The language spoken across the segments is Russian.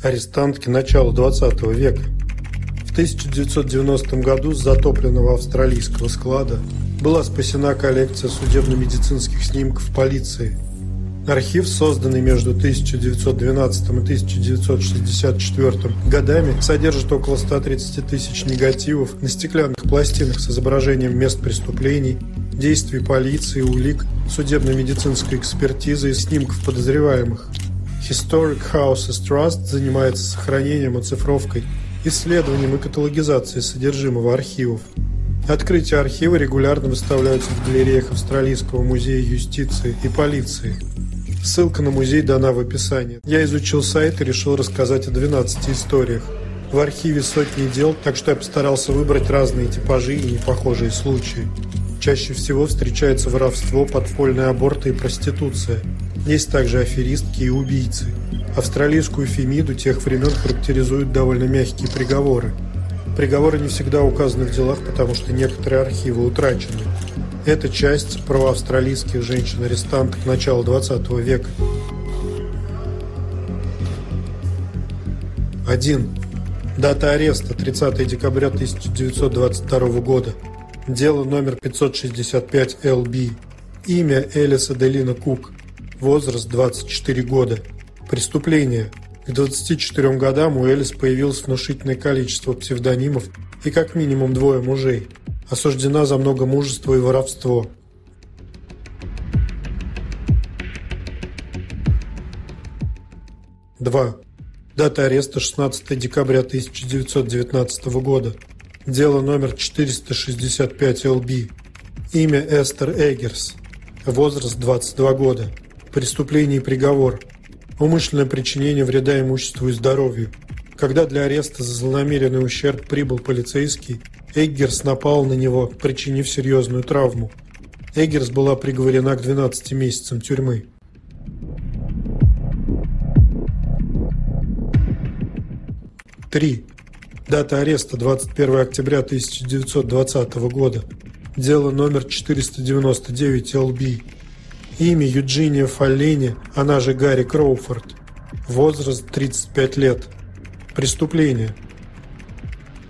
Арестантки начала 20 века. В 1990 году с затопленного австралийского склада была спасена коллекция судебно-медицинских снимков полиции. Архив, созданный между 1912 и 1964 годами, содержит около 130 тысяч негативов на стеклянных пластинах с изображением мест преступлений, действий полиции, улик, судебно-медицинской экспертизы и снимков подозреваемых. Historic Houses Trust занимается сохранением, оцифровкой, исследованием и каталогизацией содержимого архивов. Открытия архива регулярно выставляются в галереях Австралийского музея юстиции и полиции. Ссылка на музей дана в описании. Я изучил сайт и решил рассказать о 12 историях. В архиве сотни дел, так что я постарался выбрать разные типажи и непохожие случаи. Чаще всего встречается воровство, подпольные аборты и проституция. Есть также аферистки и убийцы. Австралийскую фемиду тех времен характеризуют довольно мягкие приговоры. Приговоры не всегда указаны в делах, потому что некоторые архивы утрачены. Это часть про австралийских женщин-арестанток начала 20 века. 1. Дата ареста 30 декабря 1922 года. Дело номер 565 ЛБ. Имя Элиса Делина Кук. Возраст 24 года. Преступление. К 24 годам у Элис появилось внушительное количество псевдонимов и как минимум двое мужей. Осуждена за много мужества и воровство. Два. Дата ареста 16 декабря 1919 года. Дело номер 465 ЛБ. Имя Эстер Эггерс. Возраст 22 года. Преступление и приговор. Умышленное причинение вреда имуществу и здоровью. Когда для ареста за злонамеренный ущерб прибыл полицейский, Эггерс напал на него, причинив серьезную травму. Эггерс была приговорена к 12 месяцам тюрьмы. Три. Дата ареста 21 октября 1920 года. Дело номер 499 ЛБ. Имя Юджиния Фаллини, она же Гарри Кроуфорд. Возраст 35 лет. Преступление.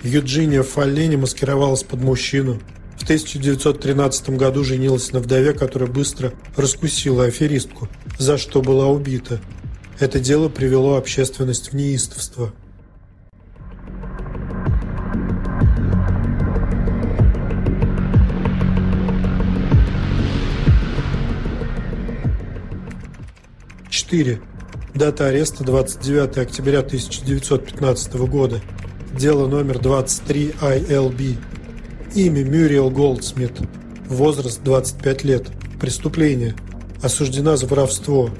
Юджиния Фаллини маскировалась под мужчину. В 1913 году женилась на вдове, которая быстро раскусила аферистку, за что была убита. Это дело привело общественность в неистовство. 4. Дата ареста 29 октября 1915 года. Дело номер 23 ILB. Имя Мюриел Голдсмит. Возраст 25 лет. Преступление. Осуждена за воровство.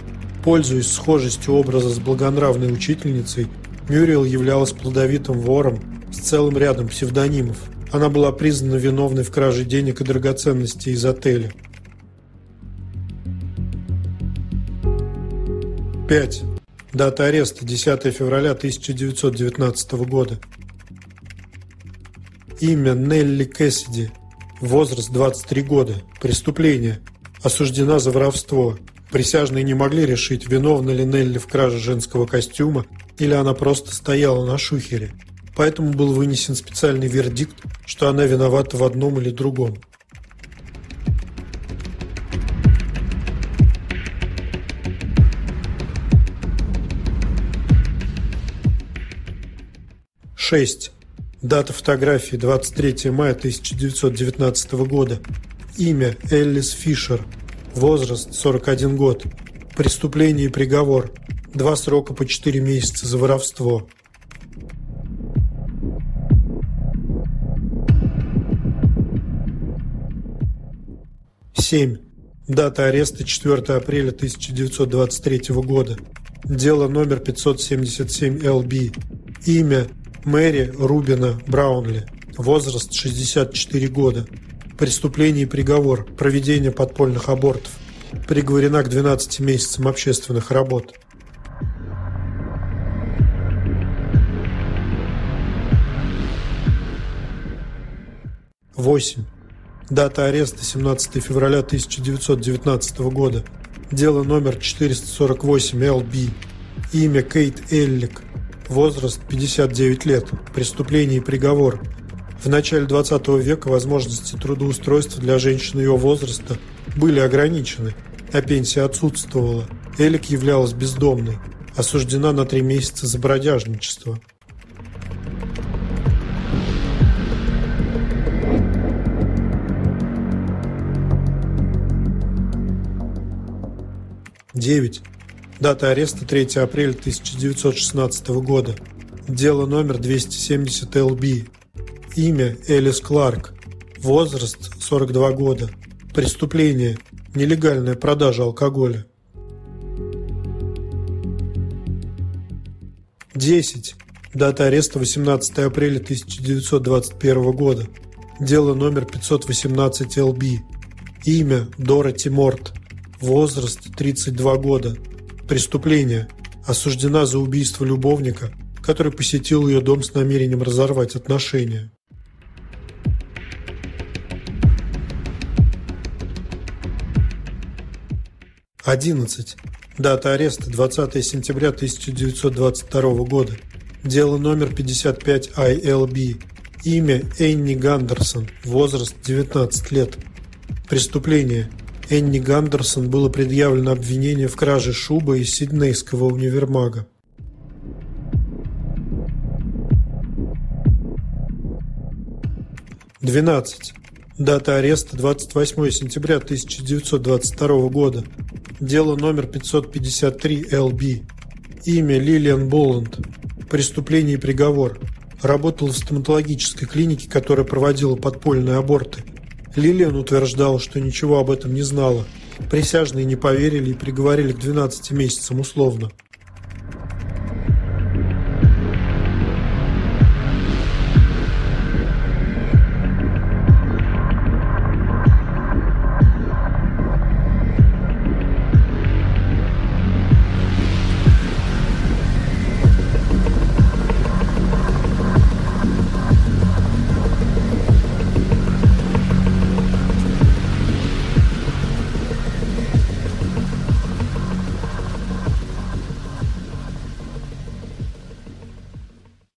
Пользуясь схожестью образа с благонравной учительницей, Мюриел являлась плодовитым вором с целым рядом псевдонимов. Она была признана виновной в краже денег и драгоценностей из отеля. 5. Дата ареста 10 февраля 1919 года. Имя Нелли Кэссиди. Возраст 23 года. Преступление. Осуждена за воровство. Присяжные не могли решить, виновна ли Нелли в краже женского костюма или она просто стояла на шухере. Поэтому был вынесен специальный вердикт, что она виновата в одном или другом. 6. Дата фотографии 23 мая 1919 года. Имя Эллис Фишер. Возраст 41 год. Преступление и приговор. Два срока по 4 месяца за воровство. Семь. Дата ареста 4 апреля 1923 года. Дело номер 577 ЛБ. Имя Мэри Рубина Браунли. Возраст 64 года. Преступление и приговор. Проведение подпольных абортов. Приговорена к 12 месяцам общественных работ. Восемь. Дата ареста 17 февраля 1919 года. Дело номер 448 ЛБ. Имя Кейт Эллик. Возраст 59 лет. Преступление и приговор. В начале 20 века возможности трудоустройства для женщин ее возраста были ограничены, а пенсия отсутствовала. Элик являлась бездомной, осуждена на три месяца за бродяжничество. Девять. Дата ареста 3 апреля 1916 года. Дело номер 270 ЛБ. Имя Элис Кларк. Возраст 42 года. Преступление нелегальная продажа алкоголя. 10. Дата ареста 18 апреля 1921 года. Дело номер 518 ЛБ. Имя Дороти Морт. Возраст 32 года. Преступление. Осуждена за убийство любовника, который посетил ее дом с намерением разорвать отношения. Одиннадцать. Дата ареста 20 сентября 1922 года. Дело номер 55 ILB. Имя Энни Гандерсон. Возраст 19 лет. Преступление. Энни Гандерсон было предъявлено обвинение в краже шубы из Сиднейского универмага. Двенадцать. Дата ареста 28 сентября 1922 года. Дело номер 553 ЛБ. Имя Лилиан Боланд. Преступление и приговор. Работала в стоматологической клинике, которая проводила подпольные аборты – Лилиан утверждала, что ничего об этом не знала. Присяжные не поверили и приговорили к 12 месяцам условно –